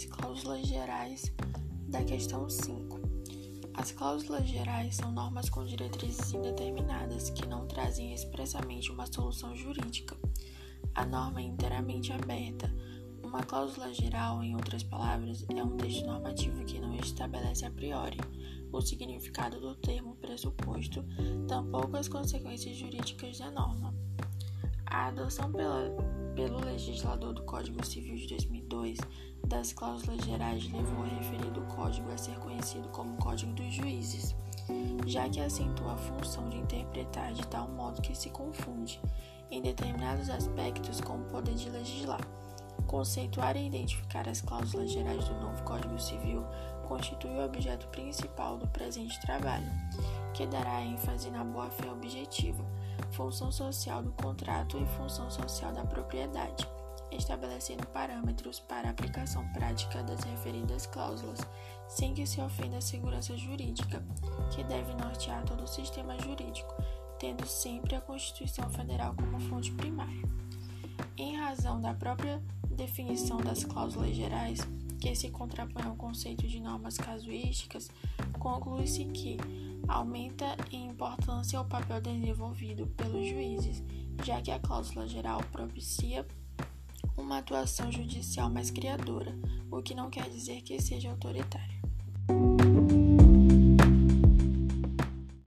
as cláusulas gerais da questão 5. As cláusulas gerais são normas com diretrizes indeterminadas que não trazem expressamente uma solução jurídica. A norma é inteiramente aberta. Uma cláusula geral, em outras palavras, é um texto normativo que não estabelece a priori o significado do termo pressuposto, tampouco as consequências jurídicas da norma. A adoção pela, pelo legislador do Código Civil de 2002 das cláusulas gerais levou o referido código a ser conhecido como Código dos Juízes, já que acentua a função de interpretar de tal modo que se confunde, em determinados aspectos, com o poder de legislar. Conceituar e identificar as cláusulas gerais do novo Código Civil constitui o objeto principal do presente trabalho, que dará ênfase na boa-fé objetiva, função social do contrato e função social da propriedade estabelecendo parâmetros para a aplicação prática das referidas cláusulas, sem que se ofenda a segurança jurídica, que deve nortear todo o sistema jurídico, tendo sempre a Constituição Federal como fonte primária. Em razão da própria definição das cláusulas gerais, que se contrapõe ao conceito de normas casuísticas, conclui-se que aumenta em importância o papel desenvolvido pelos juízes, já que a cláusula geral propicia uma atuação judicial mais criadora, o que não quer dizer que seja autoritária.